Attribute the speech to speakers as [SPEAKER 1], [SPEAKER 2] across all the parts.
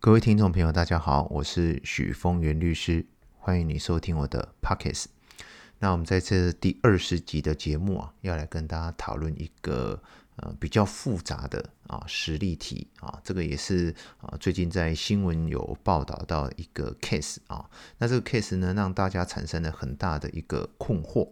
[SPEAKER 1] 各位听众朋友，大家好，我是许峰源律师，欢迎你收听我的 Podcast。那我们在这第二十集的节目啊，要来跟大家讨论一个呃比较复杂的啊实例题啊，这个也是啊最近在新闻有报道到一个 case 啊，那这个 case 呢，让大家产生了很大的一个困惑。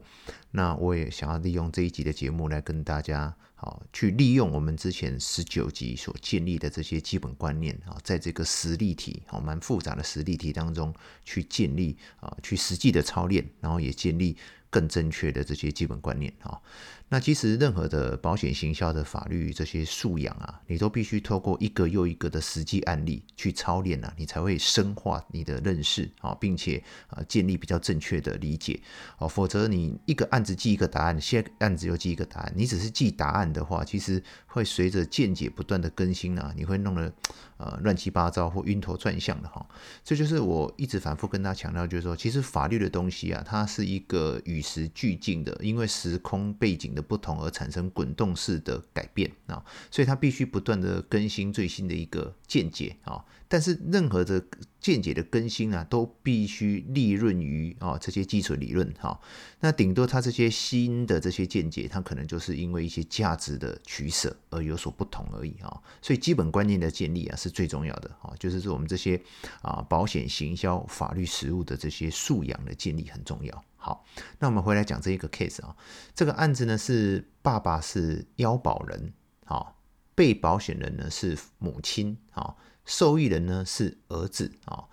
[SPEAKER 1] 那我也想要利用这一集的节目来跟大家。好，去利用我们之前十九集所建立的这些基本观念啊，在这个实例题好蛮复杂的实例题当中去建立啊，去实际的操练，然后也建立更正确的这些基本观念啊。那其实任何的保险行销的法律这些素养啊，你都必须透过一个又一个的实际案例去操练啊，你才会深化你的认识啊，并且啊建立比较正确的理解哦。否则你一个案子记一个答案，下个案子又记一个答案，你只是记答案的话，其实会随着见解不断的更新啊，你会弄得呃乱七八糟或晕头转向的哈。这就是我一直反复跟大家强调，就是说，其实法律的东西啊，它是一个与时俱进的，因为时空背景的不同而产生滚动式的改变啊，所以它必须不断的更新最新的一个见解啊。但是任何的见解的更新啊，都必须利润于啊这些基础理论哈。那顶多它这些新的这些见解，它可能就是因为一些价值的取舍而有所不同而已啊。所以基本观念的建立啊是最重要的啊，就是说我们这些啊保险行销法律实务的这些素养的建立很重要。好，那我们回来讲这一个 case 啊，这个案子呢是爸爸是腰保人，好，被保险人呢是母亲，好。受益人呢是儿子啊，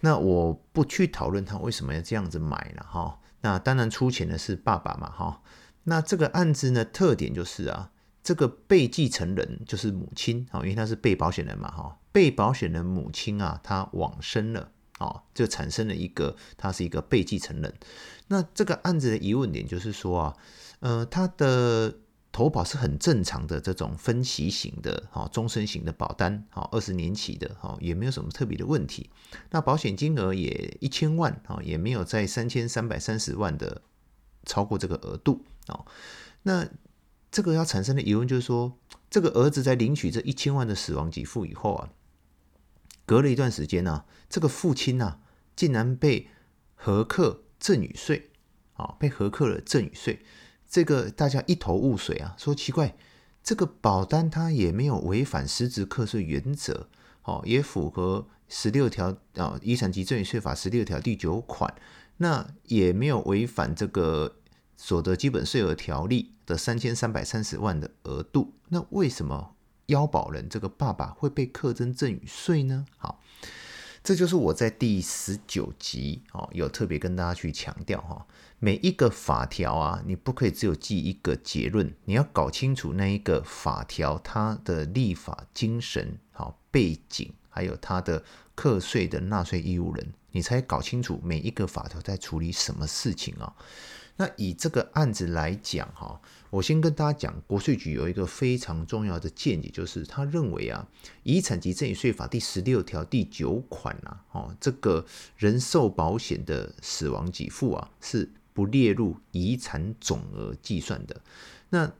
[SPEAKER 1] 那我不去讨论他为什么要这样子买了哈。那当然出钱的是爸爸嘛哈。那这个案子呢特点就是啊，这个被继承人就是母亲啊，因为他是被保险人嘛哈。被保险人母亲啊，她往生了啊，就产生了一个他是一个被继承人。那这个案子的疑问点就是说啊，呃，他的。投保是很正常的这种分期型的哈，终身型的保单哈，二十年期的哈，也没有什么特别的问题。那保险金额也一千万哈，也没有在三千三百三十万的超过这个额度啊。那这个要产生的疑问就是说，这个儿子在领取这一千万的死亡给付以后啊，隔了一段时间呢，这个父亲呢，竟然被核课赠与税啊，被核课了赠与税。这个大家一头雾水啊，说奇怪，这个保单它也没有违反实质课税原则，哦，也符合十六条啊，遗产及赠与税法十六条第九款，那也没有违反这个所得基本税额条例的三千三百三十万的额度，那为什么腰保人这个爸爸会被课征赠与税呢？好。这就是我在第十九集哦，有特别跟大家去强调哈，每一个法条啊，你不可以只有记一个结论，你要搞清楚那一个法条它的立法精神、好背景，还有它的课税的纳税义务人，你才搞清楚每一个法条在处理什么事情啊。那以这个案子来讲哈，我先跟大家讲，国税局有一个非常重要的见解，就是他认为啊，遗产及赠与税法第十六条第九款呐，哦，这个人寿保险的死亡给付啊，是不列入遗产总额计算的。那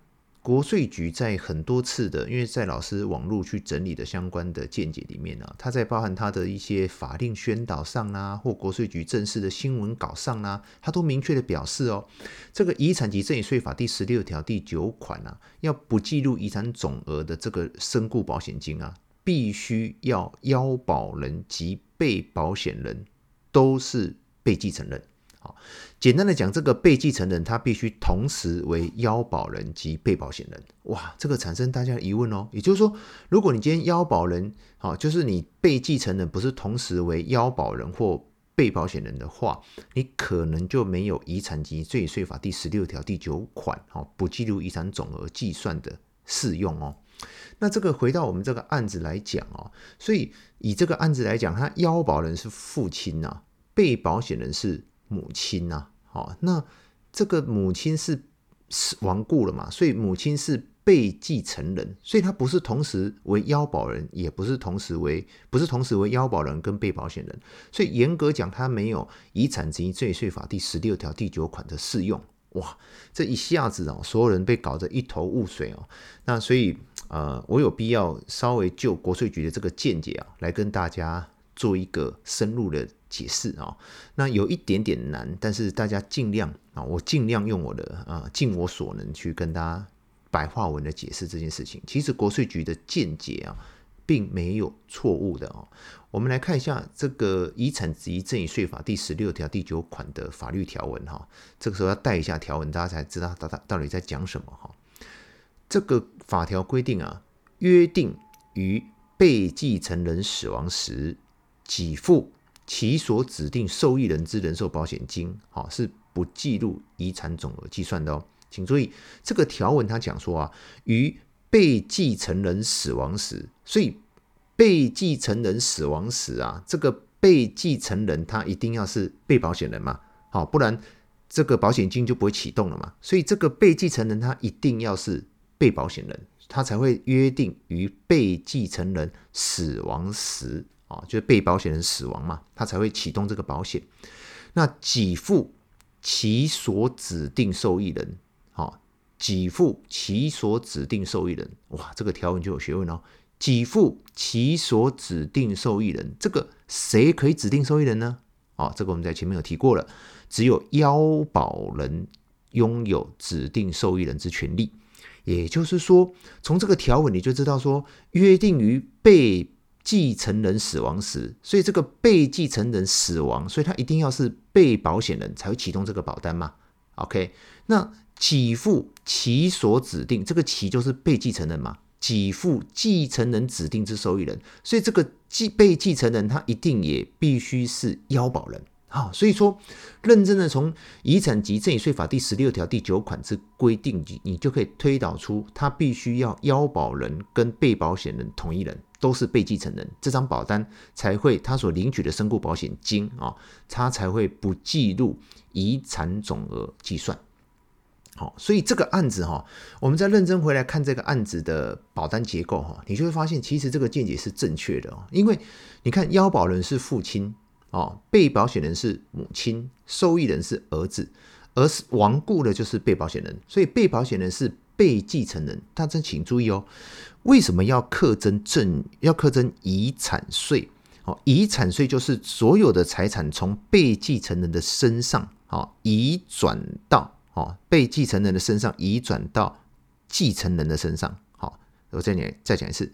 [SPEAKER 1] 国税局在很多次的，因为在老师网络去整理的相关的见解里面呢、啊，他在包含他的一些法令宣导上啊，或国税局正式的新闻稿上啊，他都明确的表示哦，这个遗产及赠与税法第十六条第九款啊，要不计入遗产总额的这个身故保险金啊，必须要腰保人及被保险人都是被继承人。好，简单的讲，这个被继承人他必须同时为腰保人及被保险人。哇，这个产生大家的疑问哦。也就是说，如果你今天腰保人，好，就是你被继承人不是同时为腰保人或被保险人的话，你可能就没有遗产及赠与税法第十六条第九款，哦，不计入遗产总额计算的适用哦。那这个回到我们这个案子来讲哦，所以以这个案子来讲，他腰保人是父亲呐，被保险人是。母亲呐，好，那这个母亲是是亡故了嘛，所以母亲是被继承人，所以他不是同时为腰保人，也不是同时为不是同时为腰保人跟被保险人，所以严格讲，他没有遗产及赠与税法第十六条第九款的适用。哇，这一下子哦，所有人被搞得一头雾水哦。那所以呃，我有必要稍微就国税局的这个见解啊，来跟大家做一个深入的解释啊。那有一点点难，但是大家尽量啊，我尽量用我的啊，尽我所能去跟大家白话文的解释这件事情。其实国税局的见解啊，并没有错误的哦。我们来看一下这个遗产及赠与税法第十六条第九款的法律条文哈。这个时候要带一下条文，大家才知道它到底在讲什么哈。这个法条规定啊，约定于被继承人死亡时，给付其所指定受益人之人寿保险金，哈，是不计入遗产总额计算的哦。请注意，这个条文它讲说啊，于被继承人死亡时，所以被继承人死亡时啊，这个被继承人他一定要是被保险人嘛，好，不然这个保险金就不会启动了嘛。所以这个被继承人他一定要是。被保险人，他才会约定于被继承人死亡时啊，就是被保险人死亡嘛，他才会启动这个保险。那给付其所指定受益人，好，给付其所指定受益人，哇，这个条文就有学问哦。给付其所指定受益人，这个谁可以指定受益人呢？啊，这个我们在前面有提过了，只有腰保人拥有指定受益人之权利。也就是说，从这个条文你就知道说，约定于被继承人死亡时，所以这个被继承人死亡，所以他一定要是被保险人才会启动这个保单嘛。OK，那给付其所指定，这个其就是被继承人嘛，给付继承人指定之受益人，所以这个继被继承人他一定也必须是腰保人。好，所以说，认真的从遗产及赠与税法第十六条第九款之规定，你你就可以推导出，他必须要腰保人跟被保险人同一人都是被继承人，这张保单才会他所领取的身故保险金啊，他才会不计入遗产总额计算。好，所以这个案子哈，我们再认真回来看这个案子的保单结构哈，你就会发现，其实这个见解是正确的哦，因为你看腰保人是父亲。哦，被保险人是母亲，受益人是儿子，而是亡故的就是被保险人，所以被保险人是被继承人。大家请注意哦，为什么要课征赠要课征遗产税？哦，遗产税就是所有的财产从被继承人的身上，哦，移转到哦被继承人的身上，移转到继承人的身上。好，我再讲再讲一次。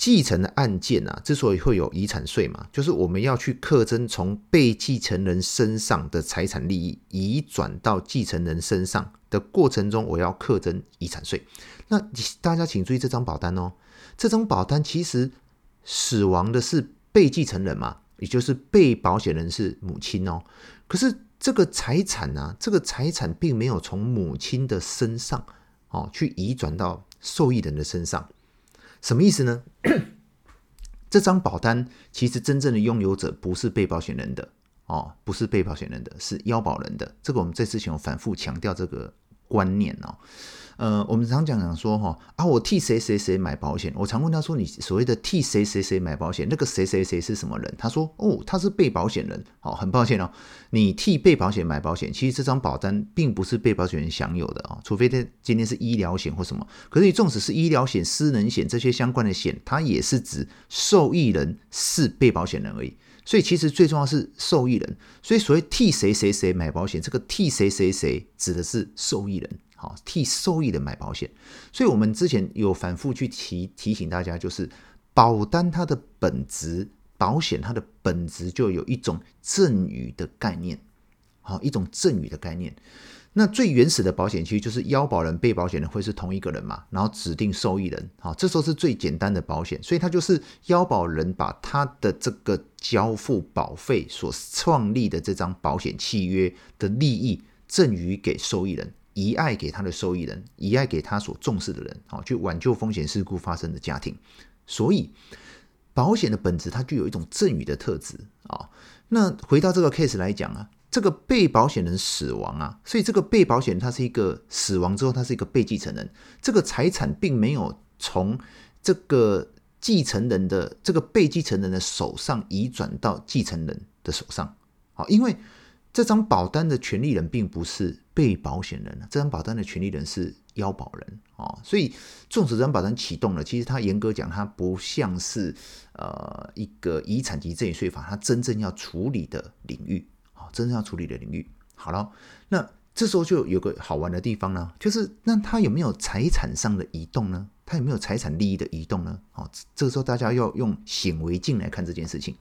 [SPEAKER 1] 继承的案件啊，之所以会有遗产税嘛，就是我们要去课征从被继承人身上的财产利益移转到继承人身上的过程中，我要课征遗产税。那大家请注意这张保单哦，这张保单其实死亡的是被继承人嘛，也就是被保险人是母亲哦。可是这个财产呢、啊，这个财产并没有从母亲的身上哦去移转到受益人的身上。什么意思呢？这张保单其实真正的拥有者不是被保险人的哦，不是被保险人的，是腰保人的。这个我们这之前有反复强调这个观念哦。呃，我们常讲讲说哈啊，我替谁谁谁买保险。我常问他说，你所谓的替谁谁谁买保险，那个谁谁谁是什么人？他说哦，他是被保险人。好，很抱歉哦，你替被保险买保险，其实这张保单并不是被保险人享有的啊，除非他今天是医疗险或什么。可是你纵使是医疗险、私人险这些相关的险，它也是指受益人是被保险人而已。所以其实最重要是受益人。所以所谓替谁谁谁买保险，这个替谁谁谁指的是受益人。好，替受益人买保险，所以我们之前有反复去提提醒大家，就是保单它的本质，保险它的本质就有一种赠与的概念，好，一种赠与的概念。那最原始的保险其实就是腰保人、被保险人会是同一个人嘛，然后指定受益人，好，这时候是最简单的保险，所以它就是腰保人把他的这个交付保费所创立的这张保险契约的利益赠予给受益人。遗爱给他的受益人，遗爱给他所重视的人，好，去挽救风险事故发生的家庭。所以，保险的本质它具有一种赠与的特质啊。那回到这个 case 来讲啊，这个被保险人死亡啊，所以这个被保险人他是一个死亡之后，他是一个被继承人，这个财产并没有从这个继承人的这个被继承人的手上移转到继承人的手上，好，因为。这张保单的权利人并不是被保险人，这张保单的权利人是腰保人啊，所以纵使这张保单启动了，其实它严格讲，它不像是呃一个遗产及赠与税法它真正要处理的领域，真正要处理的领域。好了，那这时候就有个好玩的地方呢，就是那他有没有财产上的移动呢？他有没有财产利益的移动呢？哦，这个时候大家要用显微镜来看这件事情。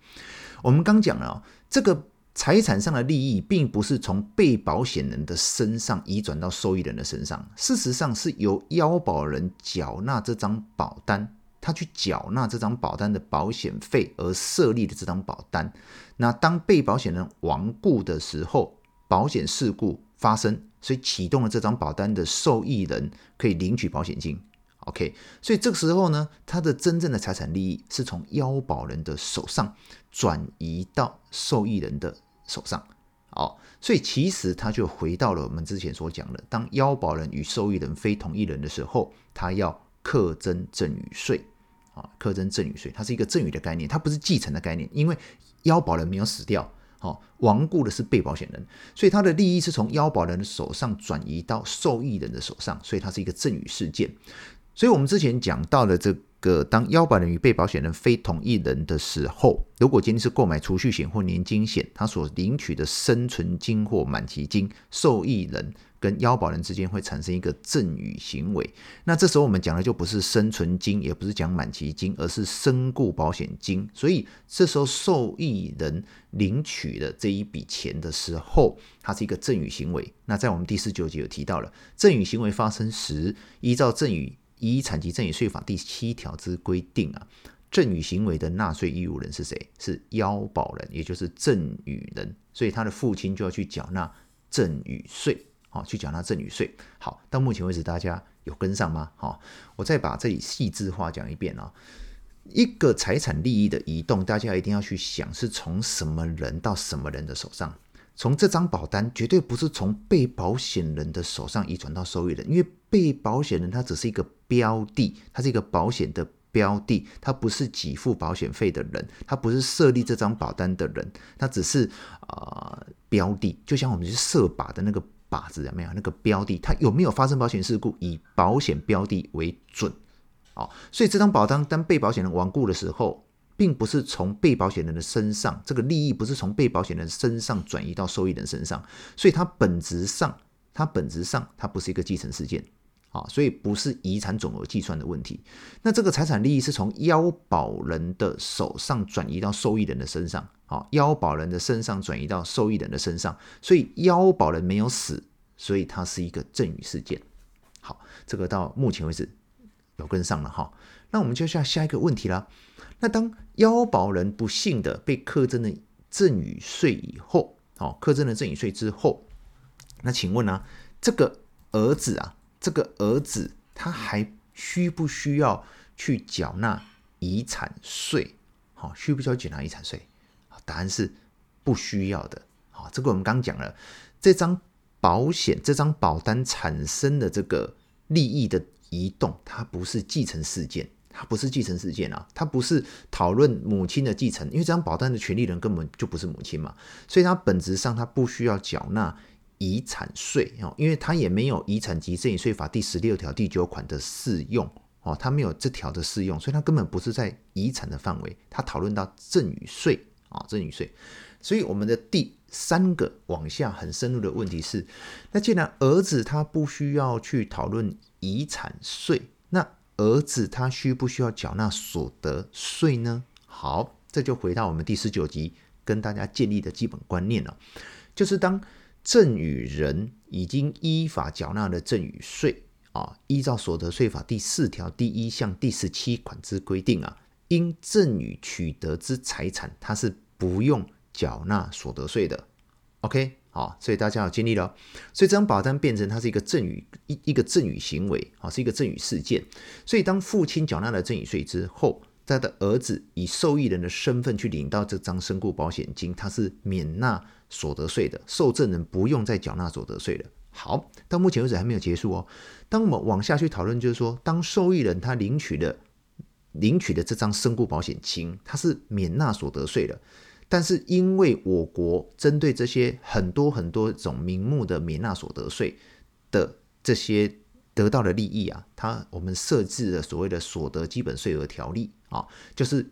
[SPEAKER 1] 我们刚讲了这个。财产上的利益并不是从被保险人的身上移转到受益人的身上，事实上是由腰保人缴纳这张保单，他去缴纳这张保单的保险费而设立的这张保单。那当被保险人亡故的时候，保险事故发生，所以启动了这张保单的受益人可以领取保险金。OK，所以这个时候呢，他的真正的财产利益是从腰保人的手上转移到受益人的手上，好，所以其实他就回到了我们之前所讲的，当腰保人与受益人非同一人的时候，他要课征赠与税，啊，课征赠与税，它是一个赠与的概念，它不是继承的概念，因为腰保人没有死掉，好，亡故的是被保险人，所以他的利益是从腰保人的手上转移到受益人的手上，所以它是一个赠与事件，所以我们之前讲到的这个。当腰保人与被保险人非同一人的时候，如果今天是购买储蓄险或年金险，他所领取的生存金或满期金，受益人跟腰保人之间会产生一个赠与行为。那这时候我们讲的就不是生存金，也不是讲满期金，而是身故保险金。所以这时候受益人领取的这一笔钱的时候，它是一个赠与行为。那在我们第四九集有提到了，赠与行为发生时，依照赠与。遗产及赠与税法第七条之规定啊，赠与行为的纳税义务人是谁？是腰保人，也就是赠与人，所以他的父亲就要去缴纳赠与税，好，去缴纳赠与税。好，到目前为止大家有跟上吗？好，我再把这里细致化讲一遍啊，一个财产利益的移动，大家一定要去想是从什么人到什么人的手上。从这张保单绝对不是从被保险人的手上移转到受益人，因为被保险人他只是一个标的，他是一个保险的标的，他不是给付保险费的人，他不是设立这张保单的人，他只是啊、呃、标的，就像我们去设靶的那个靶子有没有？那个标的，它有没有发生保险事故，以保险标的为准，哦，所以这张保单当被保险人亡故的时候。并不是从被保险人的身上，这个利益不是从被保险人身上转移到受益人身上，所以它本质上，它本质上它不是一个继承事件，啊，所以不是遗产总额计算的问题。那这个财产利益是从腰保人的手上转移到受益人的身上，啊，腰保人的身上转移到受益人的身上，所以腰保人没有死，所以它是一个赠与事件。好，这个到目前为止有跟上了哈，那我们就下下一个问题啦。那当腰保人不幸的被课征了赠与税以后，哦，课征了赠与税之后，那请问呢、这个儿子啊，这个儿子他还需不需要去缴纳遗产税？好，需不需要缴纳遗产税？答案是不需要的。好，这个我们刚讲了，这张保险、这张保单产生的这个利益的移动，它不是继承事件。它不是继承事件啊，它不是讨论母亲的继承，因为这张保单的权利人根本就不是母亲嘛，所以它本质上它不需要缴纳遗产税哦，因为它也没有遗产及赠与税法第十六条第九款的适用哦，它没有这条的适用，所以它根本不是在遗产的范围，它讨论到赠与税啊，赠与税，所以我们的第三个往下很深入的问题是，那既然儿子他不需要去讨论遗产税，那儿子他需不需要缴纳所得税呢？好，这就回到我们第十九集跟大家建立的基本观念了，就是当赠与人已经依法缴纳了赠与税啊，依照所得税法第四条第一项第十七款之规定啊，因赠与取得之财产，他是不用缴纳所得税的。OK。好，所以大家要尽力了，所以这张保单变成它是一个赠与一一个赠与行为，啊，是一个赠与事件。所以当父亲缴纳了赠与税之后，他的儿子以受益人的身份去领到这张身故保险金，他是免纳所得税的，受赠人不用再缴纳所得税了。好，到目前为止还没有结束哦。当我们往下去讨论，就是说，当受益人他领取的领取的这张身故保险金，它是免纳所得税的。但是因为我国针对这些很多很多种名目的免纳所得税的这些得到的利益啊，它我们设置了所谓的所得基本税额条例啊，就是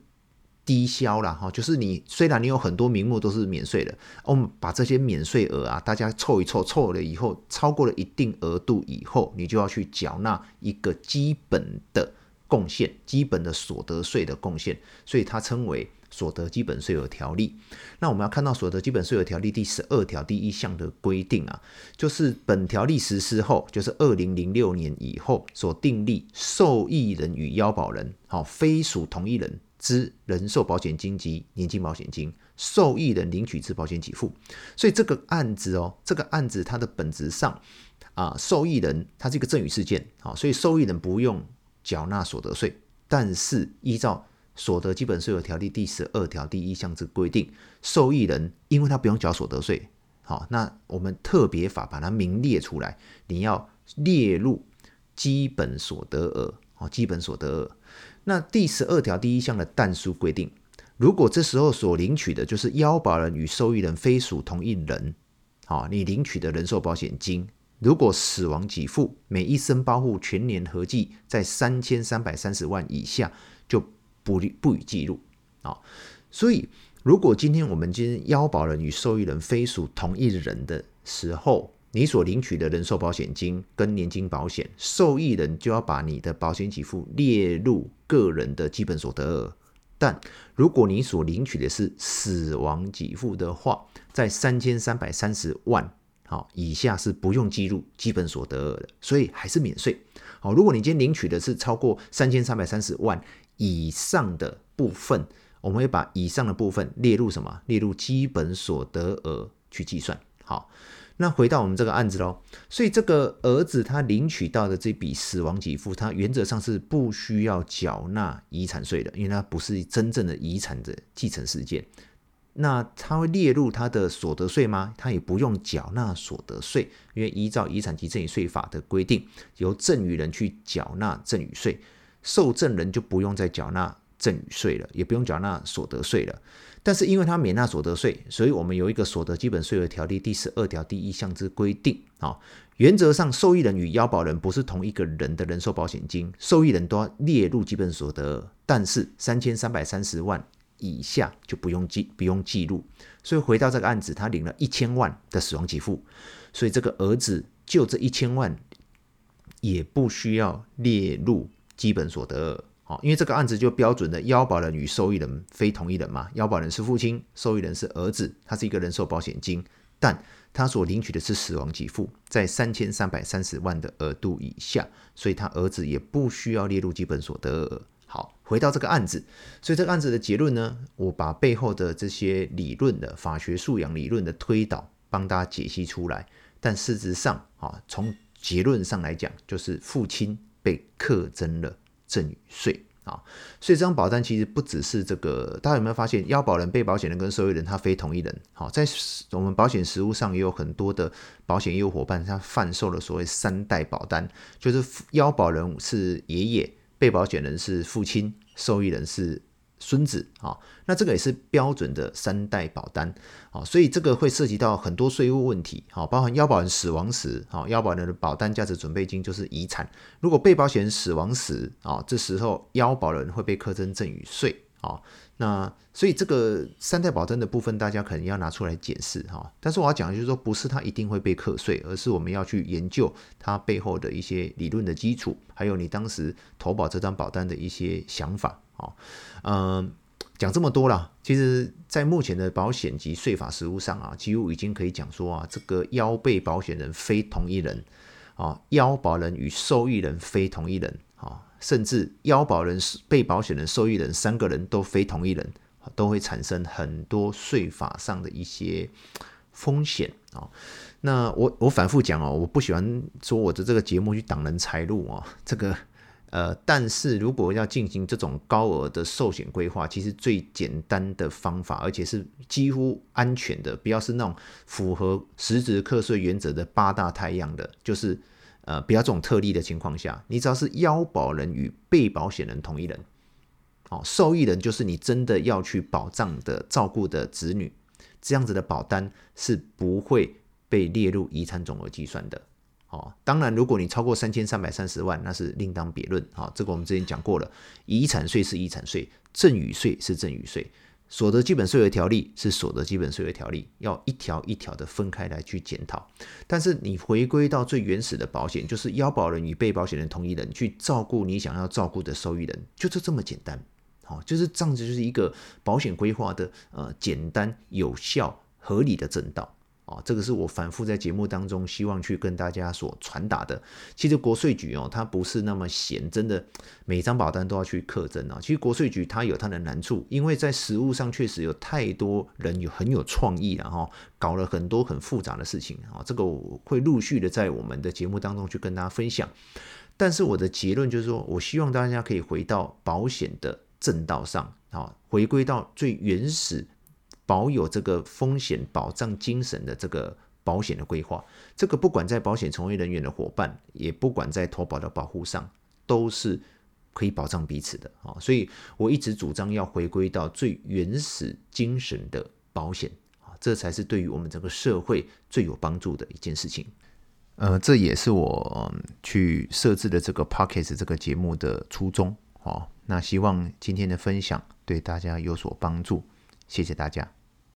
[SPEAKER 1] 低消了哈，就是你虽然你有很多名目都是免税的，我们把这些免税额啊，大家凑一凑，凑了以后超过了一定额度以后，你就要去缴纳一个基本的贡献，基本的所得税的贡献，所以它称为。所得基本税额条例，那我们要看到所得基本税额条例第十二条第一项的规定啊，就是本条例实施后，就是二零零六年以后所订立受益人与腰保人，好，非属同一人之人寿保险金及年金保险金，受益人领取之保险给付。所以这个案子哦，这个案子它的本质上啊，受益人它是一个赠与事件，啊，所以受益人不用缴纳所得税，但是依照所得基本税额条例第十二条第一项之规定，受益人因为他不用缴所得税，好，那我们特别法把它明列出来，你要列入基本所得额，好，基本所得额。那第十二条第一项的但书规定，如果这时候所领取的就是腰保人与受益人非属同一人，好，你领取的人寿保险金，如果死亡给付每一生保户全年合计在三千三百三十万以下，就不不予计入啊，所以如果今天我们今天腰保人与受益人非属同一人的时候，你所领取的人寿保险金跟年金保险，受益人就要把你的保险给付列入个人的基本所得额。但如果你所领取的是死亡给付的话，在三千三百三十万好以下是不用计入基本所得额的，所以还是免税。好，如果你今天领取的是超过三千三百三十万。以上的部分，我们会把以上的部分列入什么？列入基本所得额去计算。好，那回到我们这个案子喽。所以这个儿子他领取到的这笔死亡给付，他原则上是不需要缴纳遗产税的，因为他不是真正的遗产的继承事件。那他会列入他的所得税吗？他也不用缴纳所得税，因为依照遗产及赠与税法的规定，由赠与人去缴纳赠与税。受赠人就不用再缴纳赠与税了，也不用缴纳所得税了。但是因为他免纳所得税，所以我们有一个所得基本税额条例第十二条第一项之规定啊。原则上，受益人与要保人不是同一个人的人寿保险金，受益人都要列入基本所得，但是三千三百三十万以下就不用记不用记录。所以回到这个案子，他领了一千万的死亡给付，所以这个儿子就这一千万也不需要列入。基本所得额，好，因为这个案子就标准的腰保人与受益人非同一人嘛，腰保人是父亲，受益人是儿子，他是一个人寿保险金，但他所领取的是死亡给付，在三千三百三十万的额度以下，所以他儿子也不需要列入基本所得额。回到这个案子，所以这个案子的结论呢，我把背后的这些理论的法学素养理论的推导帮大家解析出来，但事实上啊，从结论上来讲，就是父亲。被课征了赠与税啊，所以这张保单其实不只是这个，大家有没有发现，要保人、被保险人跟受益人他非同一人？好，在我们保险实务上也有很多的保险业务伙伴，他贩售了所谓三代保单，就是要保人是爷爷，被保险人是父亲，受益人是。孙子啊，那这个也是标准的三代保单啊，所以这个会涉及到很多税务问题，好，包含腰保人死亡时，啊，要保人的保单价值准备金就是遗产。如果被保险人死亡时，啊，这时候腰保人会被课征赠与税，啊，那所以这个三代保单的部分，大家可能要拿出来检视哈。但是我要讲的就是说，不是它一定会被课税，而是我们要去研究它背后的一些理论的基础，还有你当时投保这张保单的一些想法。啊，嗯，讲这么多了，其实，在目前的保险及税法实务上啊，几乎已经可以讲说啊，这个腰被保险人非同一人，啊，腰保人与受益人非同一人，啊，甚至腰保人、被保险人、受益人三个人都非同一人，都会产生很多税法上的一些风险啊。那我我反复讲哦，我不喜欢说我的这个节目去挡人财路啊，这个。呃，但是如果要进行这种高额的寿险规划，其实最简单的方法，而且是几乎安全的，不要是那种符合实质课税原则的八大太阳的，就是呃，不要这种特例的情况下，你只要是腰保人与被保险人同一人，哦，受益人就是你真的要去保障的照顾的子女，这样子的保单是不会被列入遗产总额计算的。哦，当然，如果你超过三千三百三十万，那是另当别论。好，这个我们之前讲过了，遗产税是遗产税，赠与税是赠与税，所得基本税额条例是所得基本税额条例，要一条一条的分开来去检讨。但是你回归到最原始的保险，就是腰保人与被保险人同一人去照顾你想要照顾的受益人，就是这么简单。好，就是这样子，就是一个保险规划的呃简单、有效、合理的正道。哦，这个是我反复在节目当中希望去跟大家所传达的。其实国税局哦，它不是那么闲，真的每张保单都要去刻征啊。其实国税局它有它的难处，因为在实务上确实有太多人有很有创意，然后搞了很多很复杂的事情啊。这个我会陆续的在我们的节目当中去跟大家分享。但是我的结论就是说，我希望大家可以回到保险的正道上啊，回归到最原始。保有这个风险保障精神的这个保险的规划，这个不管在保险从业人员的伙伴，也不管在投保的保护上，都是可以保障彼此的啊。所以我一直主张要回归到最原始精神的保险啊，这才是对于我们整个社会最有帮助的一件事情。呃，这也是我去设置的这个 Podcast 这个节目的初衷。哦，那希望今天的分享对大家有所帮助，谢谢大家。